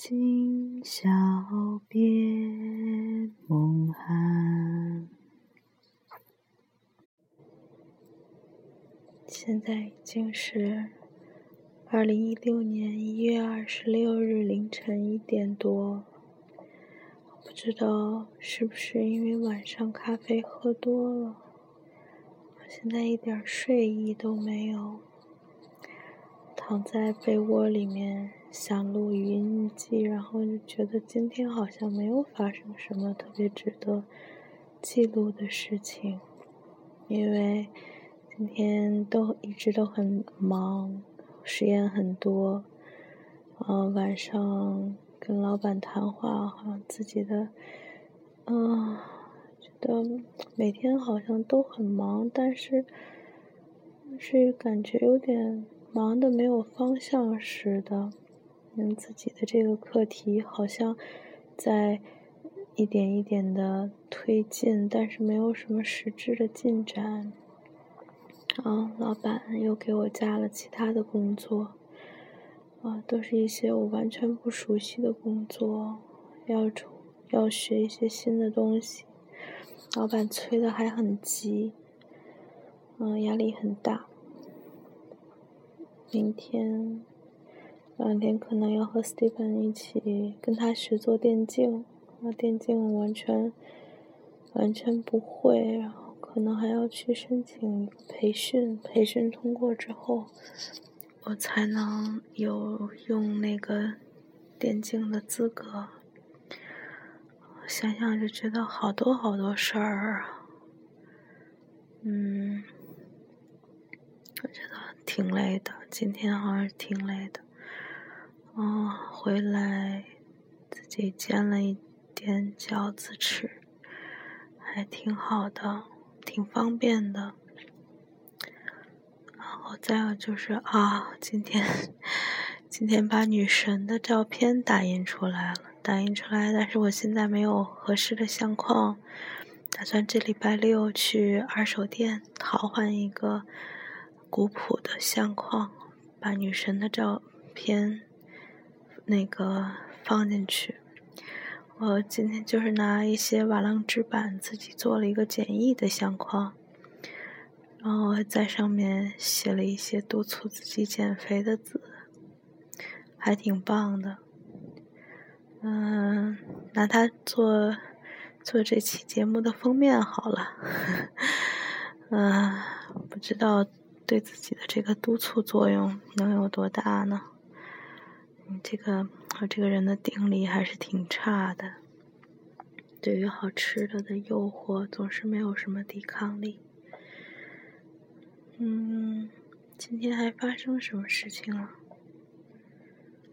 今宵别梦寒。现在已经是二零一六年一月二十六日凌晨一点多，不知道是不是因为晚上咖啡喝多了，我现在一点睡意都没有，躺在被窝里面想录语音日记，然后就觉得今天好像没有发生什么特别值得记录的事情，因为。今天都一直都很忙，实验很多，呃，晚上跟老板谈话，好像自己的，嗯，觉得每天好像都很忙，但是是感觉有点忙的没有方向似的，嗯，自己的这个课题好像在一点一点的推进，但是没有什么实质的进展。啊，老板又给我加了其他的工作，啊，都是一些我完全不熟悉的工作，要要学一些新的东西。老板催的还很急，嗯，压力很大。明天两天可能要和 Steven 一起跟他学做电竞，那，电竞完全完全不会，然后。可能还要去申请培训，培训通过之后，我才能有用那个电竞的资格。想想就觉得好多好多事儿啊，嗯，我觉得挺累的，今天好像挺累的。嗯，回来自己煎了一点饺子吃，还挺好的。挺方便的，然后再有就是啊，今天今天把女神的照片打印出来了，打印出来，但是我现在没有合适的相框，打算这礼拜六去二手店淘换一个古朴的相框，把女神的照片那个放进去。我今天就是拿一些瓦楞纸板自己做了一个简易的相框，然后在上面写了一些督促自己减肥的字，还挺棒的。嗯，拿它做做这期节目的封面好了。嗯，不知道对自己的这个督促作用能有多大呢？你这个。我这个人的定力还是挺差的，对于好吃的的诱惑总是没有什么抵抗力。嗯，今天还发生什么事情了？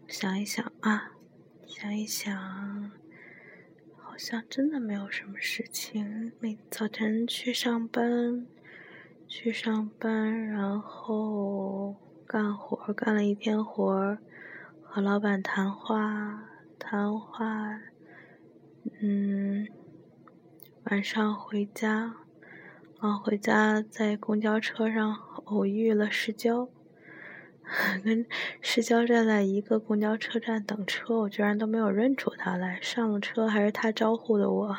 想一想啊，想一想，好像真的没有什么事情。每早晨去上班，去上班，然后干活，干了一天活。和老板谈话，谈话，嗯，晚上回家，啊，回家在公交车上偶遇了世交，跟世交站在一个公交车站等车，我居然都没有认出他来。上了车还是他招呼的我，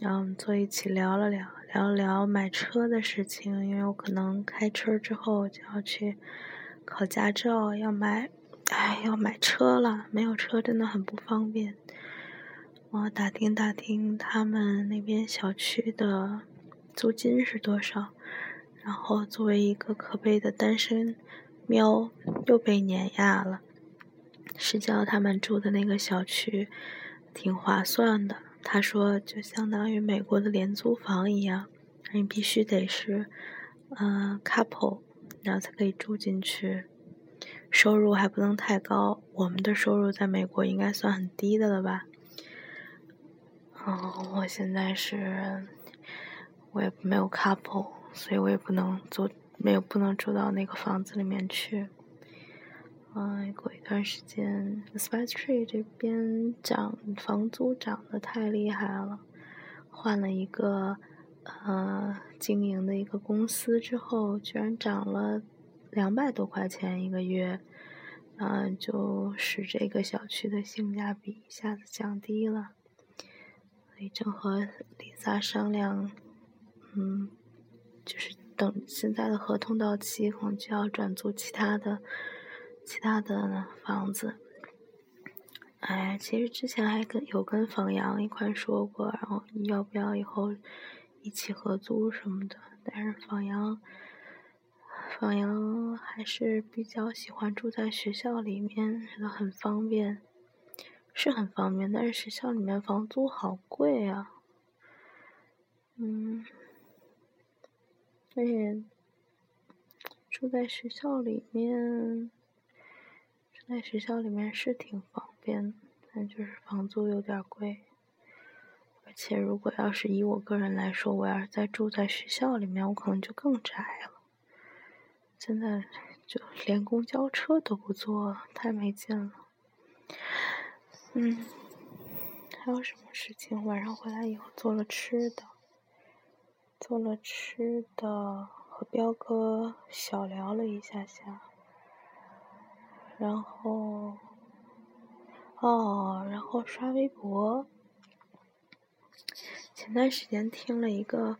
然后我们坐一起聊了聊，聊了聊买车的事情，因为我可能开车之后就要去考驾照，要买。哎，要买车了，没有车真的很不方便。我打听打听他们那边小区的租金是多少，然后作为一个可悲的单身喵，又被碾压了。是叫他们住的那个小区挺划算的。他说，就相当于美国的廉租房一样，你必须得是，呃，couple，然后才可以住进去。收入还不能太高，我们的收入在美国应该算很低的了吧？嗯，我现在是，我也没有 couple，所以我也不能租，没有不能住到那个房子里面去。嗯，过一段时间，Spice Tree 这边涨房租涨得太厉害了，换了一个呃经营的一个公司之后，居然涨了两百多块钱一个月，嗯，就使这个小区的性价比一下子降低了。所以正和 Lisa 商量，嗯，就是等现在的合同到期，可能就要转租其他的。其他的房子，哎，其实之前还跟有跟房阳一块说过，然后要不要以后一起合租什么的。但是房阳，房阳还是比较喜欢住在学校里面，觉得很方便，是很方便。但是学校里面房租好贵啊，嗯，而且住在学校里面。住在学校里面是挺方便，但就是房租有点贵。而且如果要是以我个人来说，我要是在住在学校里面，我可能就更宅了。现在就连公交车都不坐，太没劲了。嗯，还有什么事情？晚上回来以后做了吃的，做了吃的，和彪哥小聊了一下下。然后，哦，然后刷微博。前段时间听了一个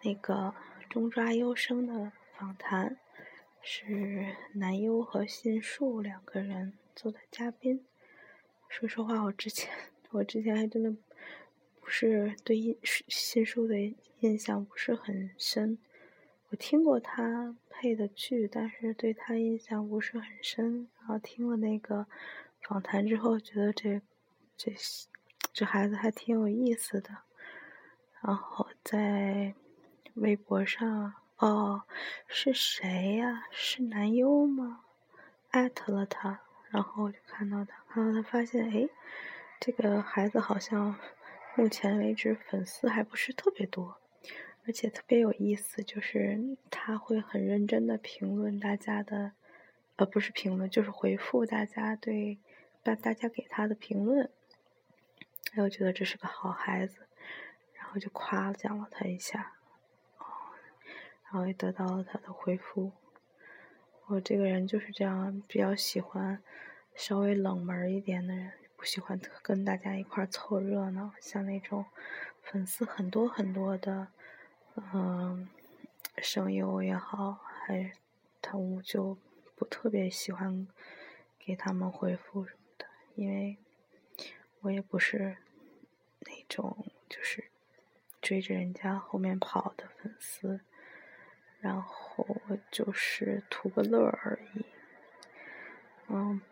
那个中抓优生的访谈，是南优和信树两个人做的嘉宾。说实话，我之前我之前还真的不是对信信树的印象不是很深。我听过他配的剧，但是对他印象不是很深。然后听了那个访谈之后，觉得这这这孩子还挺有意思的。然后在微博上，哦，是谁呀？是男优吗？艾特了他，然后我就看到他，看到他发现，哎，这个孩子好像目前为止粉丝还不是特别多。而且特别有意思，就是他会很认真的评论大家的，呃，不是评论，就是回复大家对大大家给他的评论。哎，我觉得这是个好孩子，然后就夸奖了他一下，然后也得到了他的回复。我这个人就是这样，比较喜欢稍微冷门一点的人，不喜欢跟大家一块凑热闹，像那种粉丝很多很多的。嗯，声优也好，还他我就不特别喜欢给他们回复什么的，因为我也不是那种就是追着人家后面跑的粉丝，然后我就是图个乐而已。嗯，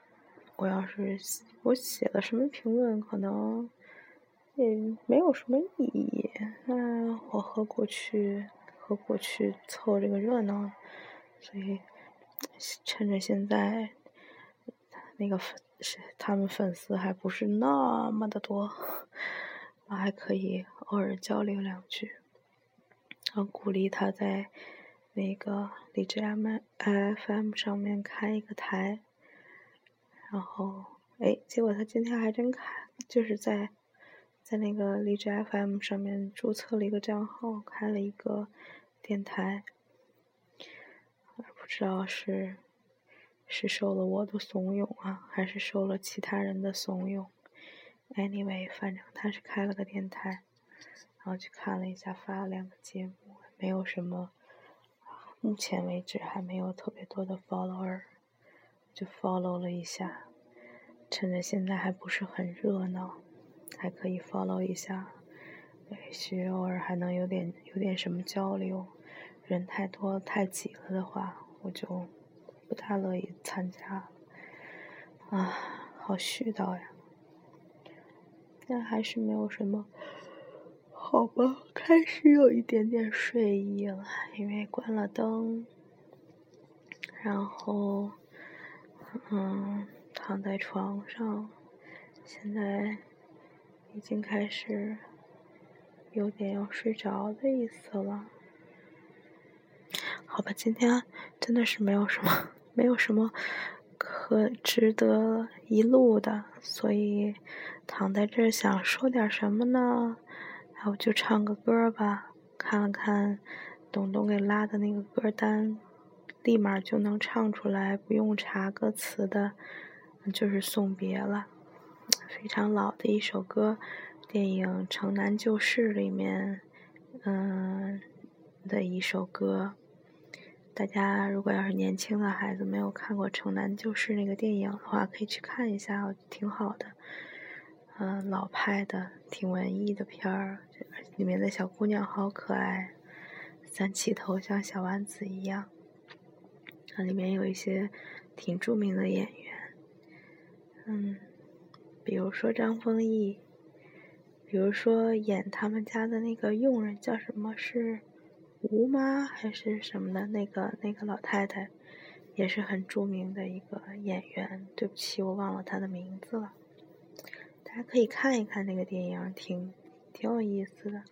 我要是我写了什么评论，可能。也没有什么意义，那我何苦去何苦去凑这个热闹？所以趁着现在那个粉是他们粉丝还不是那么的多，我还可以偶尔交流两句，然后鼓励他在那个荔枝 M F M 上面开一个台，然后哎，结果他今天还真开，就是在。在那个荔枝 FM 上面注册了一个账号，开了一个电台，不知道是是受了我的怂恿啊，还是受了其他人的怂恿。Anyway，反正他是开了个电台，然后去看了一下，发了两个节目，没有什么，目前为止还没有特别多的 follower，就 follow 了一下，趁着现在还不是很热闹。还可以 follow 一下，也许偶尔还能有点有点什么交流。人太多太挤了的话，我就不太乐意参加。啊，好絮叨呀。但还是没有什么，好吧，开始有一点点睡意了，因为关了灯，然后，嗯，躺在床上，现在已经开始有点要睡着的意思了。好吧，今天真的是没有什么，没有什么可值得一录的，所以。躺在这儿想说点什么呢？那我就唱个歌吧。看了看董东给拉的那个歌单，立马就能唱出来，不用查歌词的，就是《送别》了。非常老的一首歌，电影《城南旧事》里面，嗯的一首歌。大家如果要是年轻的孩子没有看过《城南旧事》那个电影的话，可以去看一下，挺好的。嗯，老派的、挺文艺的片儿，里面的小姑娘好可爱，三起头像小丸子一样。它里面有一些挺著名的演员，嗯，比如说张丰毅，比如说演他们家的那个佣人叫什么？是吴妈还是什么的？那个那个老太太也是很著名的一个演员。对不起，我忘了她的名字了。大家可以看一看那个电影，挺挺有意思的。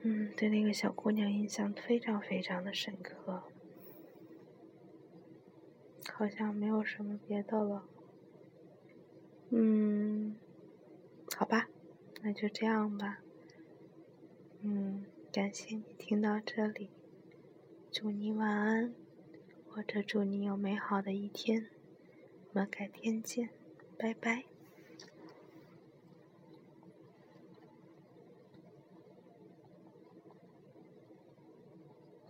嗯，对那个小姑娘印象非常非常的深刻。好像没有什么别的了。嗯，好吧，那就这样吧。嗯，感谢你听到这里，祝你晚安，或者祝你有美好的一天。我们改天见，拜拜。